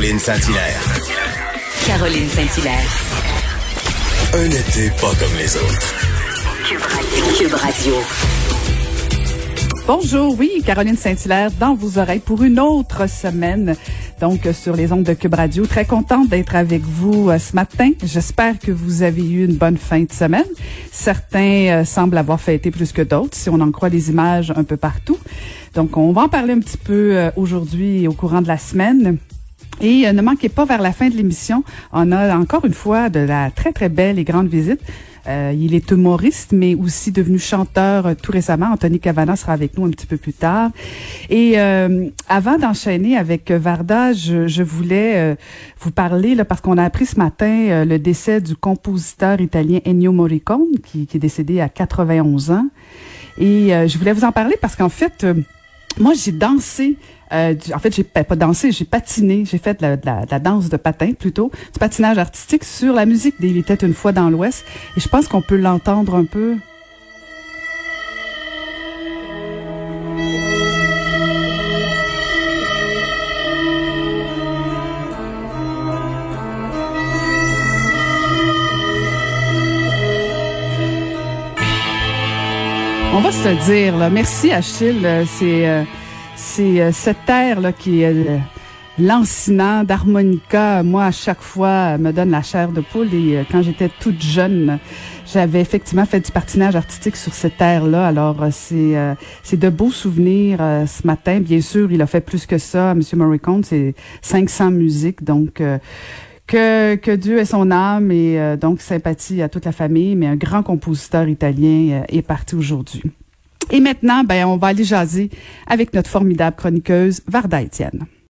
Caroline Saint-Hilaire. Caroline Saint-Hilaire. Un été pas comme les autres. Cube Radio. Bonjour, oui, Caroline Saint-Hilaire dans vos oreilles pour une autre semaine. Donc, sur les ondes de Cube Radio. Très contente d'être avec vous euh, ce matin. J'espère que vous avez eu une bonne fin de semaine. Certains euh, semblent avoir fêté plus que d'autres, si on en croit les images un peu partout. Donc, on va en parler un petit peu euh, aujourd'hui au courant de la semaine. Et euh, ne manquez pas vers la fin de l'émission, on a encore une fois de la très très belle et grande visite. Euh, il est humoriste, mais aussi devenu chanteur euh, tout récemment. Anthony Cavana sera avec nous un petit peu plus tard. Et euh, avant d'enchaîner avec Varda, je, je voulais euh, vous parler, là, parce qu'on a appris ce matin euh, le décès du compositeur italien Ennio Morricone, qui, qui est décédé à 91 ans. Et euh, je voulais vous en parler parce qu'en fait, euh, moi, j'ai dansé. euh, du- en fait, j'ai pas pas dansé, j'ai patiné. J'ai fait de la, de la- de la danse de patin plutôt, du patinage artistique sur la musique d'Il était une fois dans l'Ouest. Et je pense qu'on peut l'entendre un peu. On va se le dire. Merci Achille. Euh, C'est euh, c'est euh, cette terre là qui est d'harmonica. Moi, à chaque fois, me donne la chair de poule. Et quand j'étais toute jeune, j'avais effectivement fait du patinage artistique sur cette terre-là. Alors, c'est c'est de beaux souvenirs ce matin. Bien sûr, il a fait plus que ça. Monsieur Morricone, c'est 500 musiques. Donc, que, que Dieu ait son âme et euh, donc sympathie à toute la famille, mais un grand compositeur italien euh, est parti aujourd'hui. Et maintenant, ben, on va aller jaser avec notre formidable chroniqueuse Varda Étienne.